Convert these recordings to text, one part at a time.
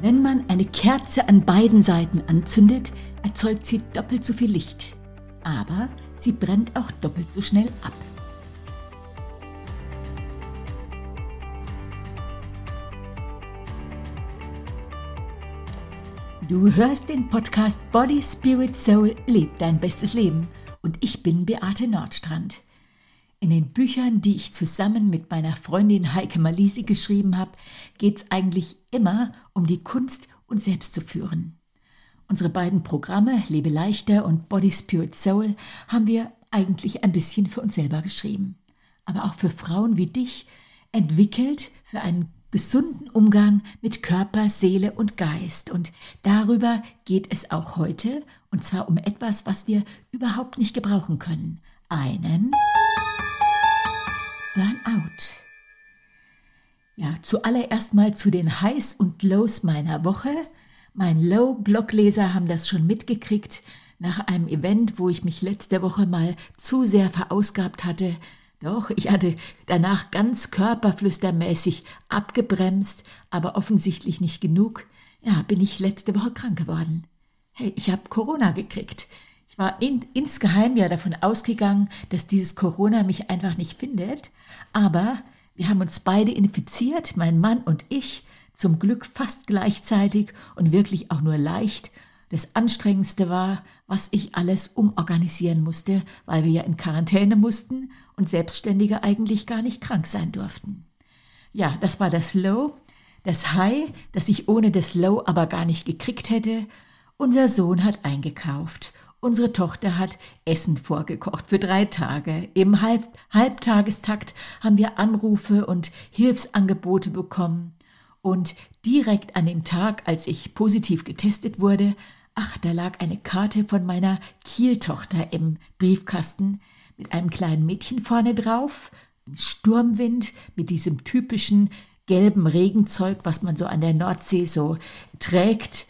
Wenn man eine Kerze an beiden Seiten anzündet, erzeugt sie doppelt so viel Licht. Aber sie brennt auch doppelt so schnell ab. Du hörst den Podcast Body, Spirit, Soul, Leb dein bestes Leben. Und ich bin Beate Nordstrand. In den Büchern, die ich zusammen mit meiner Freundin Heike Malisi geschrieben habe, geht es eigentlich immer um die Kunst, uns selbst zu führen. Unsere beiden Programme Lebe leichter und Body, Spirit, Soul haben wir eigentlich ein bisschen für uns selber geschrieben. Aber auch für Frauen wie dich entwickelt für einen gesunden Umgang mit Körper, Seele und Geist. Und darüber geht es auch heute, und zwar um etwas, was wir überhaupt nicht gebrauchen können. Einen Burnout. Ja, zuallererst mal zu den Highs und Lows meiner Woche. Mein Low-Blogleser haben das schon mitgekriegt nach einem Event, wo ich mich letzte Woche mal zu sehr verausgabt hatte, doch, ich hatte danach ganz körperflüstermäßig abgebremst, aber offensichtlich nicht genug. Ja, bin ich letzte Woche krank geworden. Hey, ich habe Corona gekriegt. War in, insgeheim ja davon ausgegangen, dass dieses Corona mich einfach nicht findet. Aber wir haben uns beide infiziert, mein Mann und ich, zum Glück fast gleichzeitig und wirklich auch nur leicht. Das Anstrengendste war, was ich alles umorganisieren musste, weil wir ja in Quarantäne mussten und Selbstständige eigentlich gar nicht krank sein durften. Ja, das war das Low. Das High, das ich ohne das Low aber gar nicht gekriegt hätte. Unser Sohn hat eingekauft. Unsere Tochter hat Essen vorgekocht für drei Tage. Im Halb Halbtagestakt haben wir Anrufe und Hilfsangebote bekommen. Und direkt an dem Tag, als ich positiv getestet wurde, Ach, da lag eine Karte von meiner Kieltochter im Briefkasten mit einem kleinen Mädchen vorne drauf, im Sturmwind, mit diesem typischen gelben Regenzeug, was man so an der Nordsee so trägt.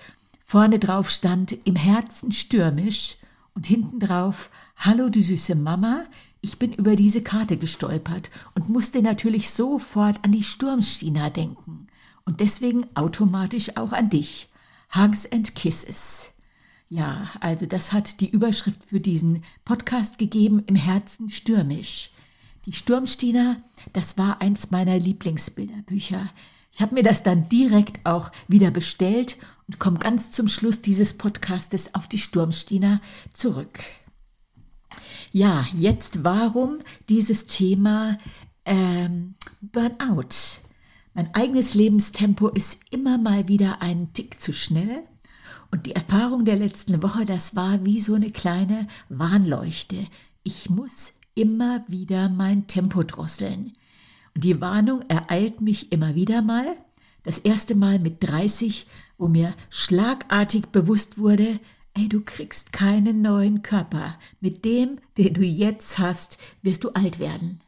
Vorne drauf stand im Herzen stürmisch und hinten drauf Hallo du süße Mama, ich bin über diese Karte gestolpert und musste natürlich sofort an die Sturmstina denken und deswegen automatisch auch an dich. Hugs and Kisses. Ja, also das hat die Überschrift für diesen Podcast gegeben, im Herzen stürmisch. Die Sturmstiner, das war eins meiner Lieblingsbilderbücher. Ich habe mir das dann direkt auch wieder bestellt und komme ganz zum Schluss dieses Podcastes auf die Sturmstiner zurück. Ja, jetzt warum dieses Thema ähm, Burnout? Mein eigenes Lebenstempo ist immer mal wieder einen Tick zu schnell und die Erfahrung der letzten Woche, das war wie so eine kleine Warnleuchte. Ich muss immer wieder mein Tempo drosseln. Und die Warnung ereilt mich immer wieder mal. Das erste Mal mit 30, wo mir schlagartig bewusst wurde, ey, du kriegst keinen neuen Körper. Mit dem, den du jetzt hast, wirst du alt werden.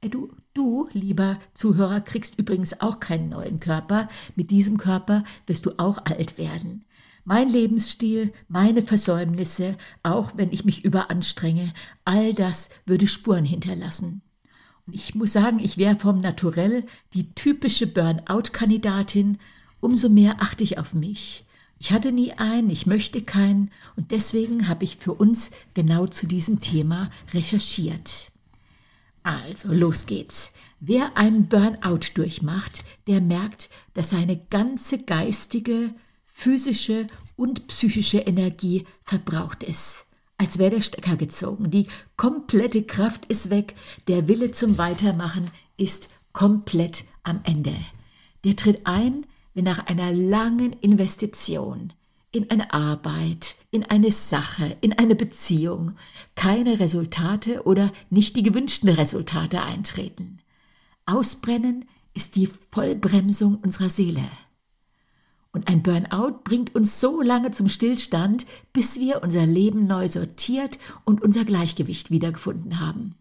Ey, du, du, lieber Zuhörer, kriegst übrigens auch keinen neuen Körper. Mit diesem Körper wirst du auch alt werden. Mein Lebensstil, meine Versäumnisse, auch wenn ich mich überanstrenge, all das würde Spuren hinterlassen. Und ich muss sagen, ich wäre vom Naturell die typische Burnout-Kandidatin, umso mehr achte ich auf mich. Ich hatte nie einen, ich möchte keinen und deswegen habe ich für uns genau zu diesem Thema recherchiert. Also, los geht's. Wer einen Burnout durchmacht, der merkt, dass seine ganze geistige, physische und psychische Energie verbraucht ist. Als wäre der Stecker gezogen. Die komplette Kraft ist weg. Der Wille zum Weitermachen ist komplett am Ende. Der tritt ein, wenn nach einer langen Investition in eine Arbeit, in eine Sache, in eine Beziehung keine Resultate oder nicht die gewünschten Resultate eintreten. Ausbrennen ist die Vollbremsung unserer Seele. Und ein Burnout bringt uns so lange zum Stillstand, bis wir unser Leben neu sortiert und unser Gleichgewicht wiedergefunden haben.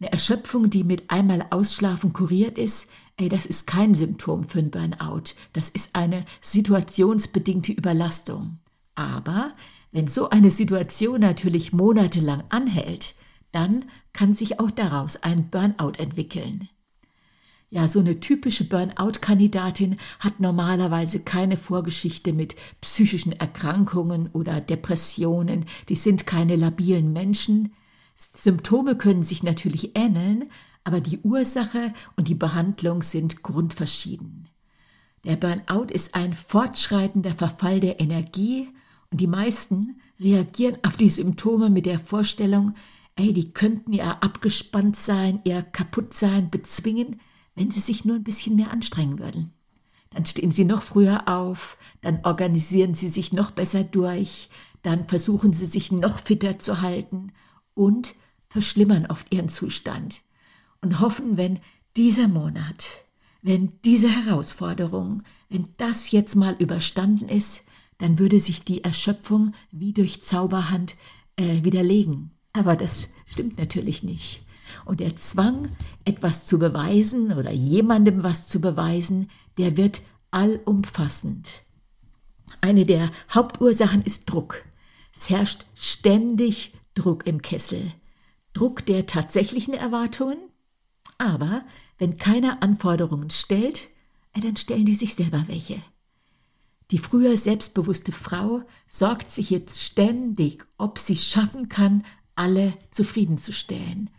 Eine Erschöpfung, die mit einmal Ausschlafen kuriert ist, ey, das ist kein Symptom für ein Burnout. Das ist eine situationsbedingte Überlastung. Aber wenn so eine Situation natürlich monatelang anhält, dann kann sich auch daraus ein Burnout entwickeln. Ja, so eine typische Burnout-Kandidatin hat normalerweise keine Vorgeschichte mit psychischen Erkrankungen oder Depressionen. Die sind keine labilen Menschen. Symptome können sich natürlich ähneln, aber die Ursache und die Behandlung sind grundverschieden. Der Burnout ist ein fortschreitender Verfall der Energie und die meisten reagieren auf die Symptome mit der Vorstellung, ey, die könnten ja abgespannt sein, ihr kaputt sein, bezwingen, wenn sie sich nur ein bisschen mehr anstrengen würden. Dann stehen sie noch früher auf, dann organisieren sie sich noch besser durch, dann versuchen sie sich noch fitter zu halten und verschlimmern oft ihren Zustand und hoffen, wenn dieser Monat, wenn diese Herausforderung, wenn das jetzt mal überstanden ist, dann würde sich die Erschöpfung wie durch Zauberhand äh, widerlegen. Aber das stimmt natürlich nicht. Und der Zwang, etwas zu beweisen oder jemandem was zu beweisen, der wird allumfassend. Eine der Hauptursachen ist Druck. Es herrscht ständig Druck im Kessel. Druck der tatsächlichen Erwartungen, aber wenn keiner Anforderungen stellt, äh, dann stellen die sich selber welche. Die früher selbstbewusste Frau sorgt sich jetzt ständig, ob sie schaffen kann, alle zufriedenzustellen.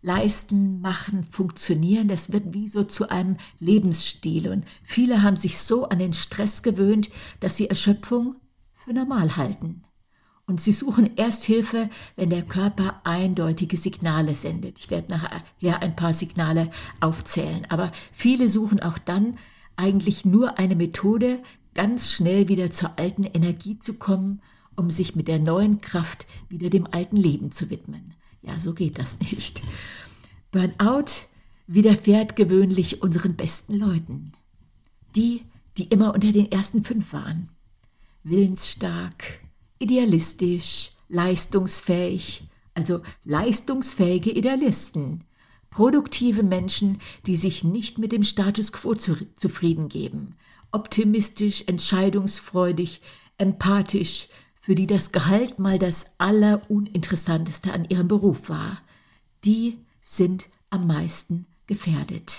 Leisten, machen, funktionieren, das wird wie so zu einem Lebensstil und viele haben sich so an den Stress gewöhnt, dass sie Erschöpfung für normal halten. Und sie suchen erst Hilfe, wenn der Körper eindeutige Signale sendet. Ich werde nachher ein paar Signale aufzählen. Aber viele suchen auch dann eigentlich nur eine Methode, ganz schnell wieder zur alten Energie zu kommen, um sich mit der neuen Kraft wieder dem alten Leben zu widmen. Ja, so geht das nicht. Burnout widerfährt gewöhnlich unseren besten Leuten. Die, die immer unter den ersten fünf waren. Willensstark, idealistisch, leistungsfähig, also leistungsfähige Idealisten, produktive Menschen, die sich nicht mit dem Status quo zu, zufrieden geben, optimistisch, entscheidungsfreudig, empathisch, für die das Gehalt mal das Alleruninteressanteste an ihrem Beruf war, die sind am meisten gefährdet.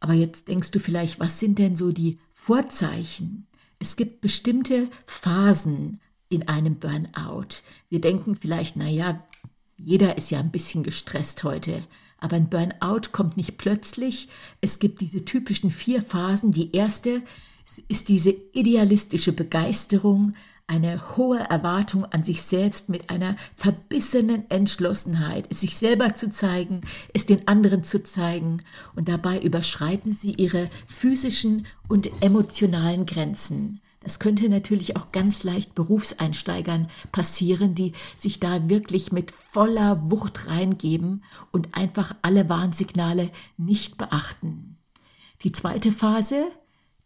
Aber jetzt denkst du vielleicht, was sind denn so die Vorzeichen? Es gibt bestimmte Phasen in einem Burnout. Wir denken vielleicht, naja, jeder ist ja ein bisschen gestresst heute. Aber ein Burnout kommt nicht plötzlich. Es gibt diese typischen vier Phasen. Die erste ist diese idealistische Begeisterung, eine hohe Erwartung an sich selbst mit einer verbissenen Entschlossenheit, es sich selber zu zeigen, es den anderen zu zeigen. Und dabei überschreiten sie ihre physischen und emotionalen Grenzen. Das könnte natürlich auch ganz leicht Berufseinsteigern passieren, die sich da wirklich mit voller Wucht reingeben und einfach alle Warnsignale nicht beachten. Die zweite Phase,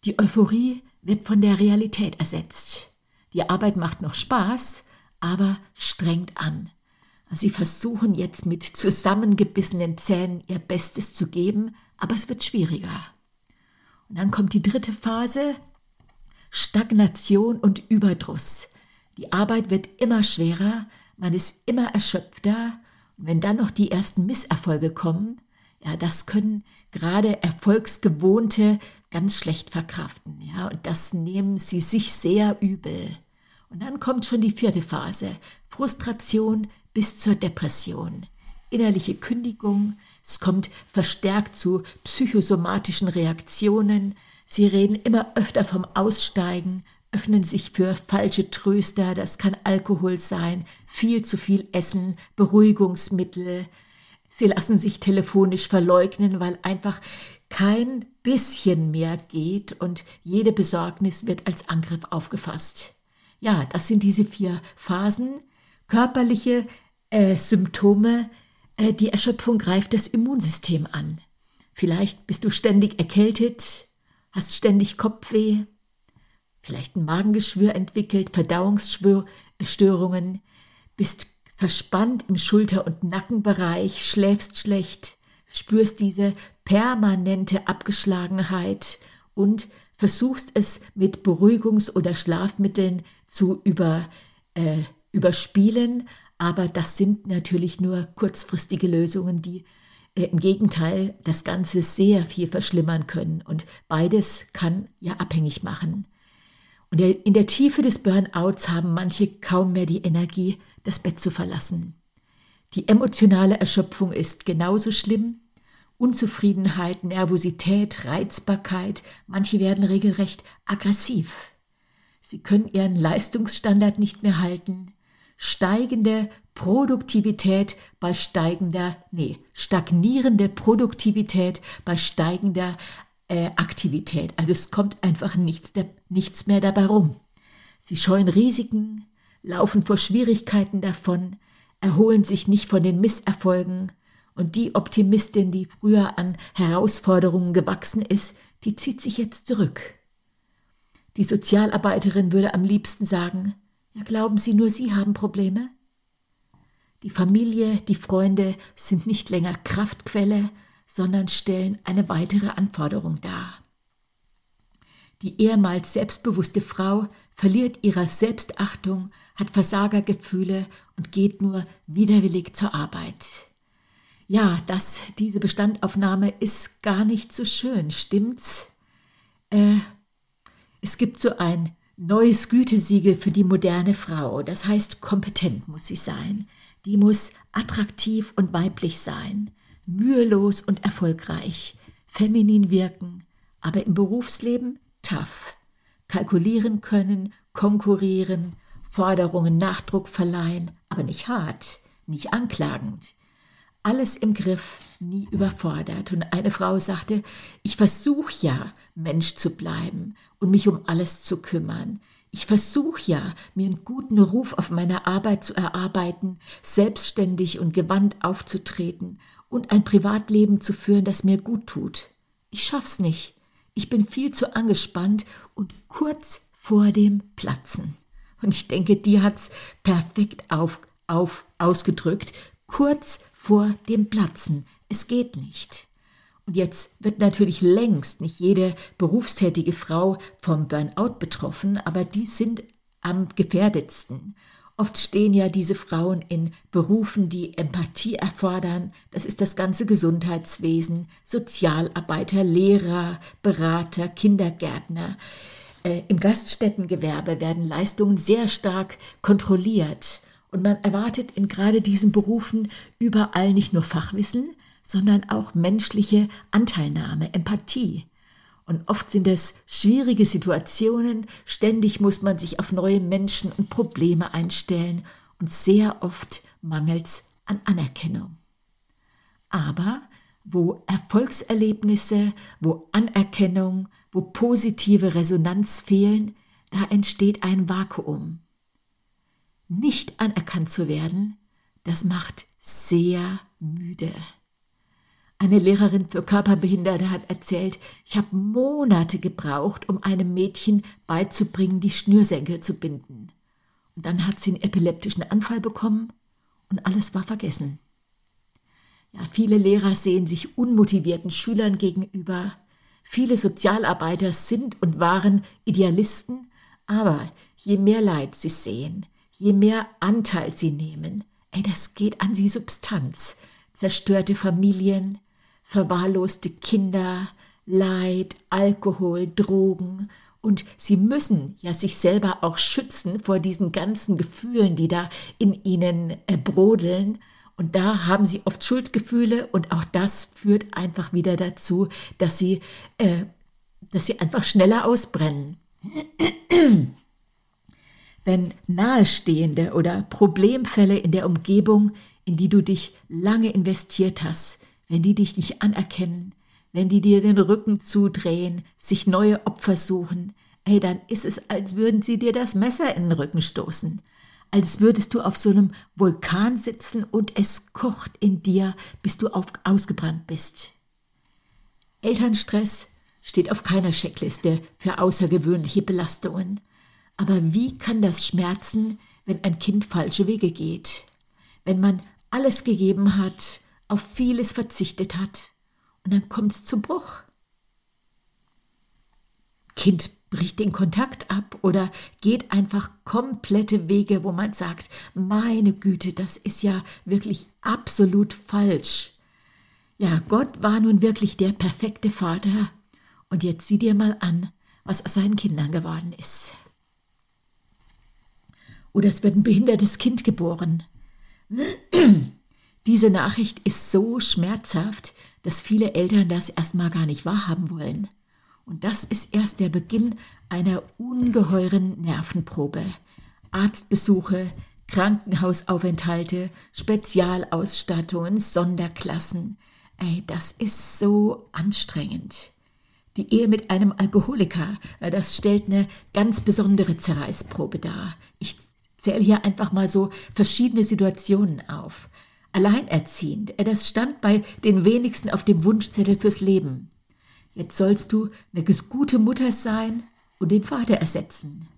die Euphorie, wird von der Realität ersetzt. Die Arbeit macht noch Spaß, aber strengt an. Sie versuchen jetzt mit zusammengebissenen Zähnen ihr Bestes zu geben, aber es wird schwieriger. Und dann kommt die dritte Phase, Stagnation und Überdruss. Die Arbeit wird immer schwerer, man ist immer erschöpfter. Und wenn dann noch die ersten Misserfolge kommen, ja, das können gerade Erfolgsgewohnte ganz schlecht verkraften. Ja, und das nehmen sie sich sehr übel. Und dann kommt schon die vierte Phase, Frustration bis zur Depression, innerliche Kündigung, es kommt verstärkt zu psychosomatischen Reaktionen, Sie reden immer öfter vom Aussteigen, öffnen sich für falsche Tröster, das kann Alkohol sein, viel zu viel Essen, Beruhigungsmittel. Sie lassen sich telefonisch verleugnen, weil einfach kein bisschen mehr geht und jede Besorgnis wird als Angriff aufgefasst. Ja, das sind diese vier Phasen. Körperliche äh, Symptome, äh, die Erschöpfung greift das Immunsystem an. Vielleicht bist du ständig erkältet, hast ständig Kopfweh, vielleicht ein Magengeschwür entwickelt, Verdauungsstörungen, bist verspannt im Schulter- und Nackenbereich, schläfst schlecht, spürst diese permanente Abgeschlagenheit und versuchst es mit Beruhigungs- oder Schlafmitteln zu über, äh, überspielen, aber das sind natürlich nur kurzfristige Lösungen, die äh, im Gegenteil das Ganze sehr viel verschlimmern können. Und beides kann ja abhängig machen. Und in der Tiefe des Burnouts haben manche kaum mehr die Energie, das Bett zu verlassen. Die emotionale Erschöpfung ist genauso schlimm. Unzufriedenheit, Nervosität, Reizbarkeit, manche werden regelrecht aggressiv. Sie können ihren Leistungsstandard nicht mehr halten. Steigende Produktivität bei steigender, nee, stagnierende Produktivität bei steigender äh, Aktivität. Also es kommt einfach nichts, nichts mehr dabei rum. Sie scheuen Risiken, laufen vor Schwierigkeiten davon, erholen sich nicht von den Misserfolgen und die Optimistin, die früher an Herausforderungen gewachsen ist, die zieht sich jetzt zurück. Die Sozialarbeiterin würde am liebsten sagen, ja glauben Sie nur, Sie haben Probleme? Die Familie, die Freunde sind nicht länger Kraftquelle, sondern stellen eine weitere Anforderung dar. Die ehemals selbstbewusste Frau verliert ihre Selbstachtung, hat Versagergefühle und geht nur widerwillig zur Arbeit. Ja, das, diese Bestandaufnahme ist gar nicht so schön, stimmt's? Äh, es gibt so ein neues Gütesiegel für die moderne Frau, das heißt kompetent muss sie sein. Die muss attraktiv und weiblich sein, mühelos und erfolgreich, feminin wirken, aber im Berufsleben tough, kalkulieren können, konkurrieren, Forderungen Nachdruck verleihen, aber nicht hart, nicht anklagend. Alles im Griff, nie überfordert. Und eine Frau sagte, ich versuche ja, Mensch zu bleiben und mich um alles zu kümmern. Ich versuche ja, mir einen guten Ruf auf meiner Arbeit zu erarbeiten, selbstständig und gewandt aufzutreten und ein Privatleben zu führen, das mir gut tut. Ich schaff's nicht. Ich bin viel zu angespannt und kurz vor dem Platzen. Und ich denke, die hat's perfekt auf, auf, ausgedrückt. Kurz vor dem Platzen. Es geht nicht. Und jetzt wird natürlich längst nicht jede berufstätige Frau vom Burnout betroffen, aber die sind am gefährdetsten. Oft stehen ja diese Frauen in Berufen, die Empathie erfordern. Das ist das ganze Gesundheitswesen, Sozialarbeiter, Lehrer, Berater, Kindergärtner. Äh, Im Gaststättengewerbe werden Leistungen sehr stark kontrolliert. Und man erwartet in gerade diesen Berufen überall nicht nur Fachwissen, sondern auch menschliche Anteilnahme, Empathie. Und oft sind es schwierige Situationen, ständig muss man sich auf neue Menschen und Probleme einstellen und sehr oft mangelt es an Anerkennung. Aber wo Erfolgserlebnisse, wo Anerkennung, wo positive Resonanz fehlen, da entsteht ein Vakuum. Nicht anerkannt zu werden, das macht sehr müde. Eine Lehrerin für Körperbehinderte hat erzählt, ich habe Monate gebraucht, um einem Mädchen beizubringen, die Schnürsenkel zu binden. Und dann hat sie einen epileptischen Anfall bekommen und alles war vergessen. Ja, viele Lehrer sehen sich unmotivierten Schülern gegenüber. Viele Sozialarbeiter sind und waren Idealisten, aber je mehr Leid sie sehen, je mehr Anteil sie nehmen, ey, das geht an sie Substanz. Zerstörte Familien, verwahrloste Kinder, Leid, Alkohol, Drogen. Und sie müssen ja sich selber auch schützen vor diesen ganzen Gefühlen, die da in ihnen äh, brodeln. Und da haben sie oft Schuldgefühle und auch das führt einfach wieder dazu, dass sie, äh, dass sie einfach schneller ausbrennen. Wenn Nahestehende oder Problemfälle in der Umgebung, in die du dich lange investiert hast, wenn die dich nicht anerkennen, wenn die dir den Rücken zudrehen, sich neue Opfer suchen, ey, dann ist es, als würden sie dir das Messer in den Rücken stoßen, als würdest du auf so einem Vulkan sitzen und es kocht in dir, bis du auf, ausgebrannt bist. Elternstress steht auf keiner Checkliste für außergewöhnliche Belastungen. Aber wie kann das schmerzen, wenn ein Kind falsche Wege geht? Wenn man alles gegeben hat, auf vieles verzichtet hat und dann kommt es zu Bruch. Kind bricht den Kontakt ab oder geht einfach komplette Wege, wo man sagt, meine Güte, das ist ja wirklich absolut falsch. Ja, Gott war nun wirklich der perfekte Vater. Und jetzt sieh dir mal an, was aus seinen Kindern geworden ist. Oder es wird ein behindertes Kind geboren. Diese Nachricht ist so schmerzhaft, dass viele Eltern das erstmal gar nicht wahrhaben wollen. Und das ist erst der Beginn einer ungeheuren Nervenprobe. Arztbesuche, Krankenhausaufenthalte, Spezialausstattungen, Sonderklassen. Ey, das ist so anstrengend. Die Ehe mit einem Alkoholiker, das stellt eine ganz besondere Zerreißprobe dar. Ich zähle hier einfach mal so verschiedene Situationen auf. Alleinerziehend, das stand bei den wenigsten auf dem Wunschzettel fürs Leben. Jetzt sollst du eine gute Mutter sein und den Vater ersetzen.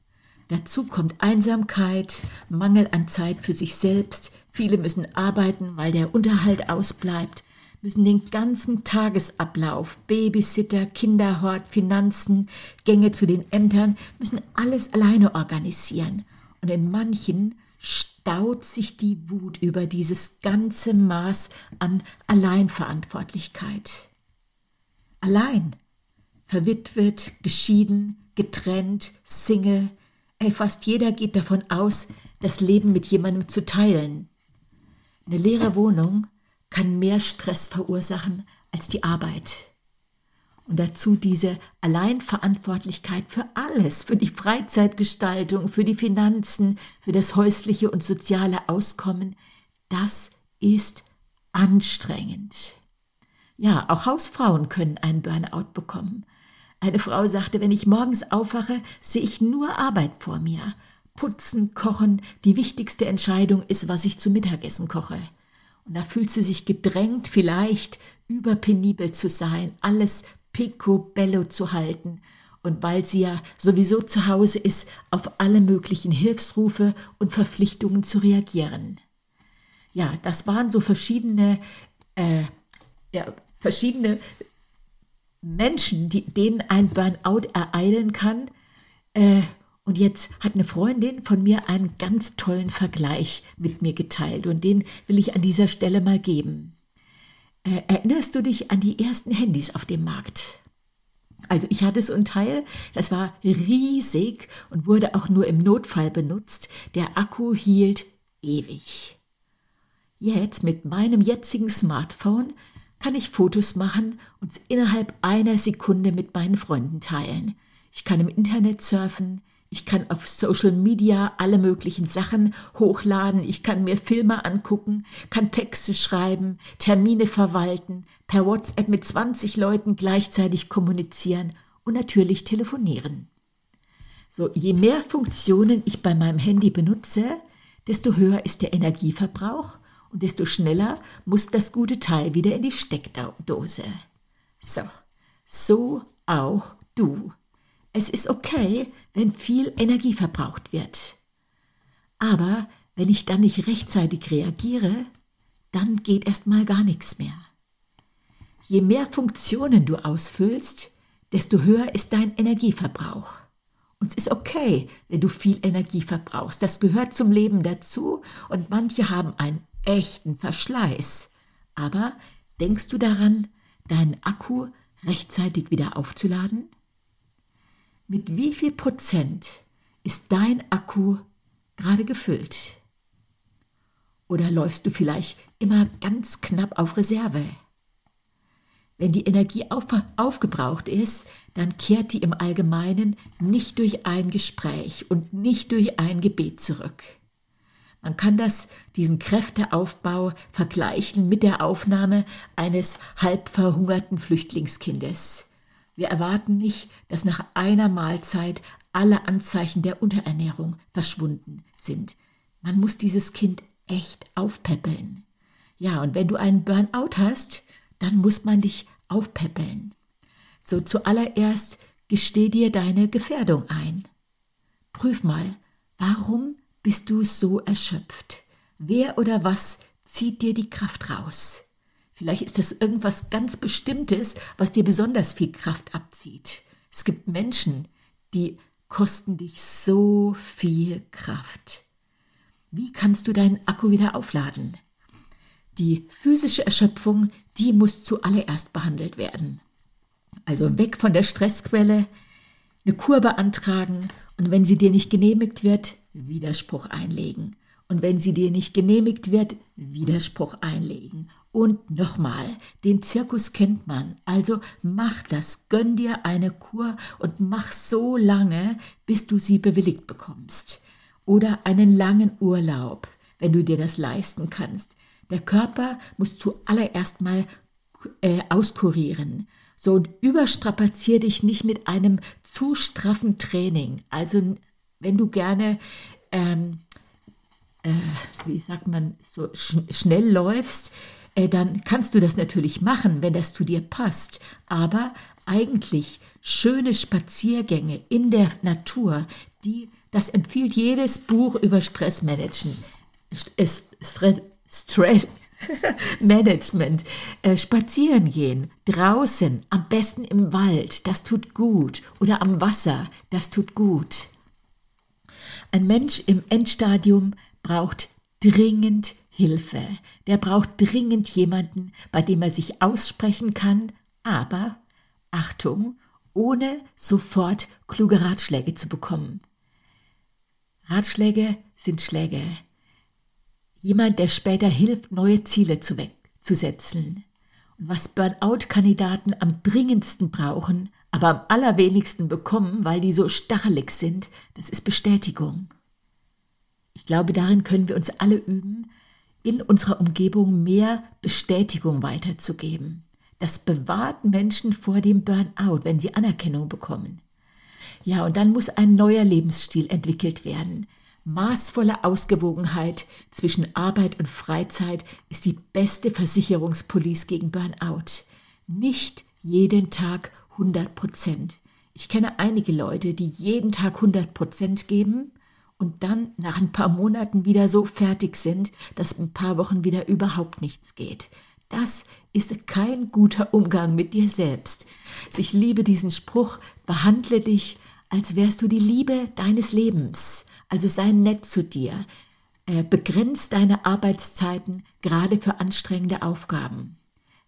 Dazu kommt Einsamkeit, Mangel an Zeit für sich selbst. Viele müssen arbeiten, weil der Unterhalt ausbleibt, müssen den ganzen Tagesablauf, Babysitter, Kinderhort, Finanzen, Gänge zu den Ämtern, müssen alles alleine organisieren. Und in manchen staut sich die Wut über dieses ganze Maß an Alleinverantwortlichkeit. Allein, verwitwet, geschieden, getrennt, Single, Ey, fast jeder geht davon aus, das Leben mit jemandem zu teilen. Eine leere Wohnung kann mehr Stress verursachen als die Arbeit. Und dazu diese Alleinverantwortlichkeit für alles, für die Freizeitgestaltung, für die Finanzen, für das häusliche und soziale Auskommen, das ist anstrengend. Ja, auch Hausfrauen können einen Burnout bekommen. Eine Frau sagte, wenn ich morgens aufwache, sehe ich nur Arbeit vor mir. Putzen, kochen, die wichtigste Entscheidung ist, was ich zu Mittagessen koche. Und da fühlt sie sich gedrängt, vielleicht überpenibel zu sein, alles picobello zu halten. Und weil sie ja sowieso zu Hause ist, auf alle möglichen Hilfsrufe und Verpflichtungen zu reagieren. Ja, das waren so verschiedene, äh, ja, verschiedene Menschen, die, denen ein Burnout ereilen kann. Äh, und jetzt hat eine Freundin von mir einen ganz tollen Vergleich mit mir geteilt und den will ich an dieser Stelle mal geben. Äh, erinnerst du dich an die ersten Handys auf dem Markt? Also ich hatte so ein Teil, das war riesig und wurde auch nur im Notfall benutzt. Der Akku hielt ewig. Jetzt mit meinem jetzigen Smartphone kann ich Fotos machen und innerhalb einer Sekunde mit meinen Freunden teilen. Ich kann im Internet surfen, ich kann auf Social Media alle möglichen Sachen hochladen, ich kann mir Filme angucken, kann Texte schreiben, Termine verwalten, per WhatsApp mit 20 Leuten gleichzeitig kommunizieren und natürlich telefonieren. So, je mehr Funktionen ich bei meinem Handy benutze, desto höher ist der Energieverbrauch und desto schneller muss das gute Teil wieder in die Steckdose. So, so auch du. Es ist okay, wenn viel Energie verbraucht wird. Aber wenn ich dann nicht rechtzeitig reagiere, dann geht erst mal gar nichts mehr. Je mehr Funktionen du ausfüllst, desto höher ist dein Energieverbrauch. Und es ist okay, wenn du viel Energie verbrauchst. Das gehört zum Leben dazu und manche haben einen echten Verschleiß. Aber denkst du daran, deinen Akku rechtzeitig wieder aufzuladen? Mit wie viel Prozent ist dein Akku gerade gefüllt? Oder läufst du vielleicht immer ganz knapp auf Reserve? Wenn die Energie auf, aufgebraucht ist, dann kehrt die im Allgemeinen nicht durch ein Gespräch und nicht durch ein Gebet zurück. Man kann das, diesen Kräfteaufbau vergleichen mit der Aufnahme eines halb verhungerten Flüchtlingskindes. Wir erwarten nicht, dass nach einer Mahlzeit alle Anzeichen der Unterernährung verschwunden sind. Man muss dieses Kind echt aufpäppeln. Ja, und wenn du einen Burnout hast, dann muss man dich aufpäppeln. So zuallererst gesteh dir deine Gefährdung ein. Prüf mal, warum bist du so erschöpft? Wer oder was zieht dir die Kraft raus? Vielleicht ist das irgendwas ganz Bestimmtes, was dir besonders viel Kraft abzieht. Es gibt Menschen, die kosten dich so viel Kraft. Wie kannst du deinen Akku wieder aufladen? Die physische Erschöpfung, die muss zuallererst behandelt werden. Also weg von der Stressquelle, eine Kur beantragen und wenn sie dir nicht genehmigt wird, Widerspruch einlegen. Und wenn sie dir nicht genehmigt wird, Widerspruch einlegen. Und nochmal, den Zirkus kennt man, also mach das, gönn dir eine Kur und mach so lange, bis du sie bewilligt bekommst. Oder einen langen Urlaub, wenn du dir das leisten kannst. Der Körper muss zuallererst mal äh, auskurieren. So und überstrapazier dich nicht mit einem zu straffen Training. Also wenn du gerne ähm, äh, wie sagt man, so sch schnell läufst, äh, dann kannst du das natürlich machen, wenn das zu dir passt. Aber eigentlich schöne Spaziergänge in der Natur, die, das empfiehlt jedes Buch über Stressmanagen. Stress, Stress, Management, äh, spazieren gehen, draußen, am besten im Wald, das tut gut, oder am Wasser, das tut gut. Ein Mensch im Endstadium braucht dringend Hilfe. Der braucht dringend jemanden, bei dem er sich aussprechen kann, aber, Achtung, ohne sofort kluge Ratschläge zu bekommen. Ratschläge sind Schläge. Jemand, der später hilft, neue Ziele zu, zu setzen. Und was Burnout-Kandidaten am dringendsten brauchen, aber am allerwenigsten bekommen, weil die so stachelig sind, das ist Bestätigung. Ich glaube, darin können wir uns alle üben, in unserer Umgebung mehr Bestätigung weiterzugeben. Das bewahrt Menschen vor dem Burnout, wenn sie Anerkennung bekommen. Ja, und dann muss ein neuer Lebensstil entwickelt werden. Maßvolle Ausgewogenheit zwischen Arbeit und Freizeit ist die beste Versicherungspolice gegen Burnout. Nicht jeden Tag 100 Prozent. Ich kenne einige Leute, die jeden Tag 100 Prozent geben und dann nach ein paar Monaten wieder so fertig sind, dass ein paar Wochen wieder überhaupt nichts geht. Das ist kein guter Umgang mit dir selbst. Ich liebe diesen Spruch, behandle dich, als wärst du die Liebe deines Lebens. Also sei nett zu dir. Äh, begrenz deine Arbeitszeiten gerade für anstrengende Aufgaben.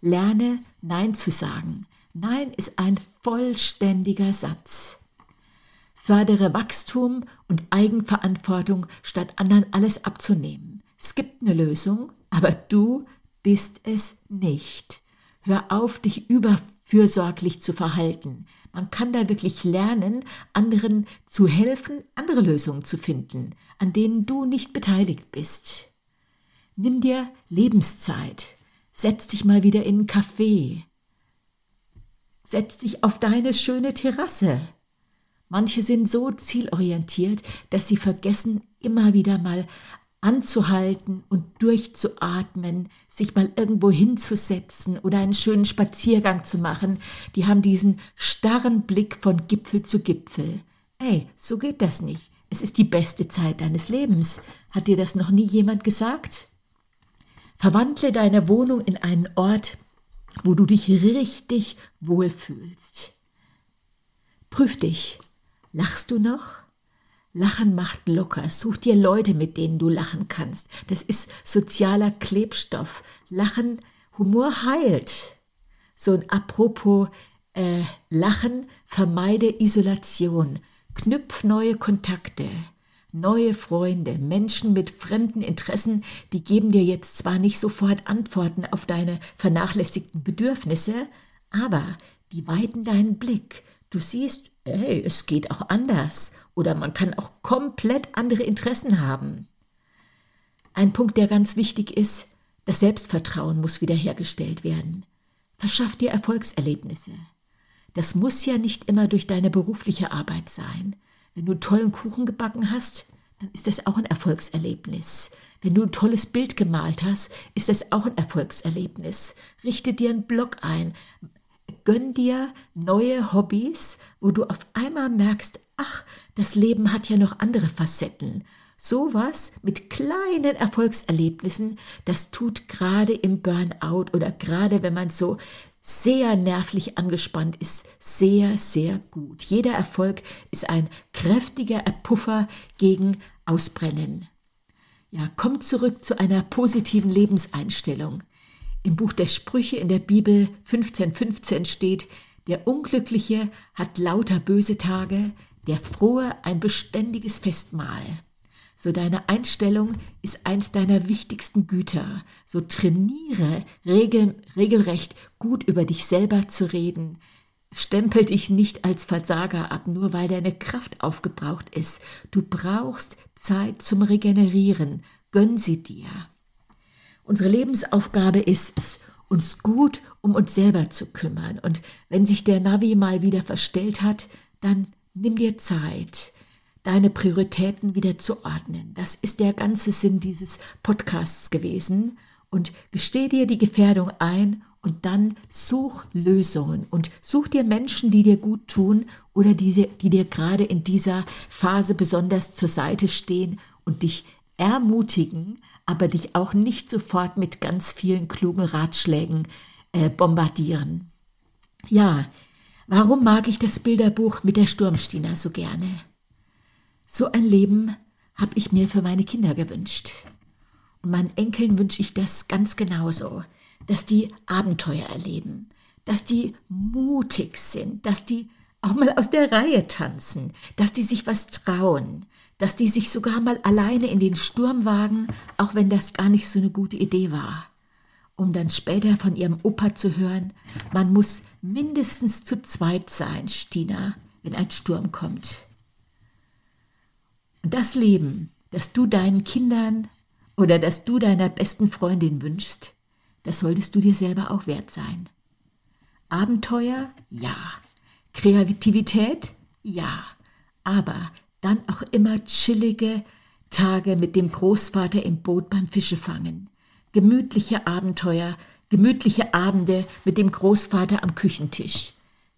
Lerne Nein zu sagen. Nein ist ein vollständiger Satz. Fördere Wachstum und Eigenverantwortung, statt anderen alles abzunehmen. Es gibt eine Lösung, aber du bist es nicht. Hör auf, dich überfürsorglich zu verhalten. Man kann da wirklich lernen, anderen zu helfen, andere Lösungen zu finden, an denen du nicht beteiligt bist. Nimm dir Lebenszeit. Setz dich mal wieder in einen Café. Setz dich auf deine schöne Terrasse. Manche sind so zielorientiert, dass sie vergessen, immer wieder mal anzuhalten und durchzuatmen, sich mal irgendwo hinzusetzen oder einen schönen Spaziergang zu machen. Die haben diesen starren Blick von Gipfel zu Gipfel. Ey, so geht das nicht. Es ist die beste Zeit deines Lebens. Hat dir das noch nie jemand gesagt? Verwandle deine Wohnung in einen Ort, wo du dich richtig wohlfühlst. Prüf dich, Lachst du noch? Lachen macht locker. Such dir Leute, mit denen du lachen kannst. Das ist sozialer Klebstoff. Lachen, Humor heilt. So ein Apropos äh, Lachen, vermeide Isolation. Knüpf neue Kontakte. Neue Freunde, Menschen mit fremden Interessen, die geben dir jetzt zwar nicht sofort Antworten auf deine vernachlässigten Bedürfnisse, aber die weiten deinen Blick. Du siehst hey, es geht auch anders oder man kann auch komplett andere Interessen haben. Ein Punkt, der ganz wichtig ist, das Selbstvertrauen muss wiederhergestellt werden. Verschaff dir Erfolgserlebnisse. Das muss ja nicht immer durch deine berufliche Arbeit sein. Wenn du einen tollen Kuchen gebacken hast, dann ist das auch ein Erfolgserlebnis. Wenn du ein tolles Bild gemalt hast, ist das auch ein Erfolgserlebnis. Richte dir einen Blog ein, Gönn dir neue Hobbys, wo du auf einmal merkst, ach, das Leben hat ja noch andere Facetten. Sowas mit kleinen Erfolgserlebnissen, das tut gerade im Burnout oder gerade wenn man so sehr nervlich angespannt ist, sehr, sehr gut. Jeder Erfolg ist ein kräftiger Puffer gegen Ausbrennen. Ja, komm zurück zu einer positiven Lebenseinstellung. Im Buch der Sprüche in der Bibel 15,15 15 steht, der Unglückliche hat lauter böse Tage, der Frohe ein beständiges Festmahl. So deine Einstellung ist eins deiner wichtigsten Güter. So trainiere regel, regelrecht gut über dich selber zu reden. Stempel dich nicht als Versager ab, nur weil deine Kraft aufgebraucht ist. Du brauchst Zeit zum Regenerieren. Gönn sie dir. Unsere Lebensaufgabe ist es, uns gut um uns selber zu kümmern. Und wenn sich der Navi mal wieder verstellt hat, dann nimm dir Zeit, deine Prioritäten wieder zu ordnen. Das ist der ganze Sinn dieses Podcasts gewesen. Und gesteh dir die Gefährdung ein und dann such Lösungen und such dir Menschen, die dir gut tun oder die, die dir gerade in dieser Phase besonders zur Seite stehen und dich ermutigen, aber dich auch nicht sofort mit ganz vielen klugen Ratschlägen äh, bombardieren. Ja, warum mag ich das Bilderbuch mit der Sturmstina so gerne? So ein Leben habe ich mir für meine Kinder gewünscht. Und meinen Enkeln wünsche ich das ganz genauso, dass die Abenteuer erleben, dass die mutig sind, dass die auch mal aus der Reihe tanzen, dass die sich was trauen, dass die sich sogar mal alleine in den Sturm wagen, auch wenn das gar nicht so eine gute Idee war. Um dann später von ihrem Opa zu hören, man muss mindestens zu zweit sein, Stina, wenn ein Sturm kommt. Und das Leben, das du deinen Kindern oder das du deiner besten Freundin wünschst, das solltest du dir selber auch wert sein. Abenteuer? Ja. Kreativität? Ja. Aber dann auch immer chillige Tage mit dem Großvater im Boot beim Fischefangen. Gemütliche Abenteuer, gemütliche Abende mit dem Großvater am Küchentisch.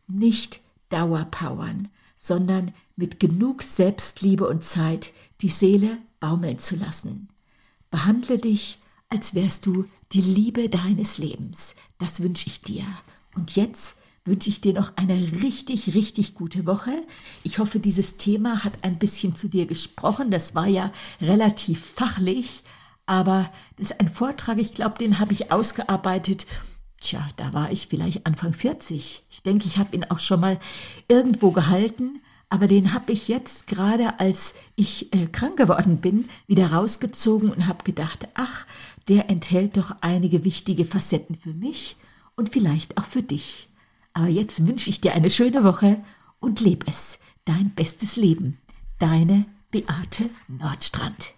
Nicht Dauerpowern, sondern mit genug Selbstliebe und Zeit die Seele baumeln zu lassen. Behandle dich, als wärst du die Liebe deines Lebens. Das wünsche ich dir. Und jetzt wünsche ich dir noch eine richtig, richtig gute Woche. Ich hoffe, dieses Thema hat ein bisschen zu dir gesprochen. Das war ja relativ fachlich, aber das ist ein Vortrag, ich glaube, den habe ich ausgearbeitet. Tja, da war ich vielleicht Anfang 40. Ich denke, ich habe ihn auch schon mal irgendwo gehalten, aber den habe ich jetzt gerade, als ich äh, krank geworden bin, wieder rausgezogen und habe gedacht, ach, der enthält doch einige wichtige Facetten für mich und vielleicht auch für dich. Aber jetzt wünsche ich dir eine schöne Woche und leb es, dein bestes Leben. Deine Beate Nordstrand.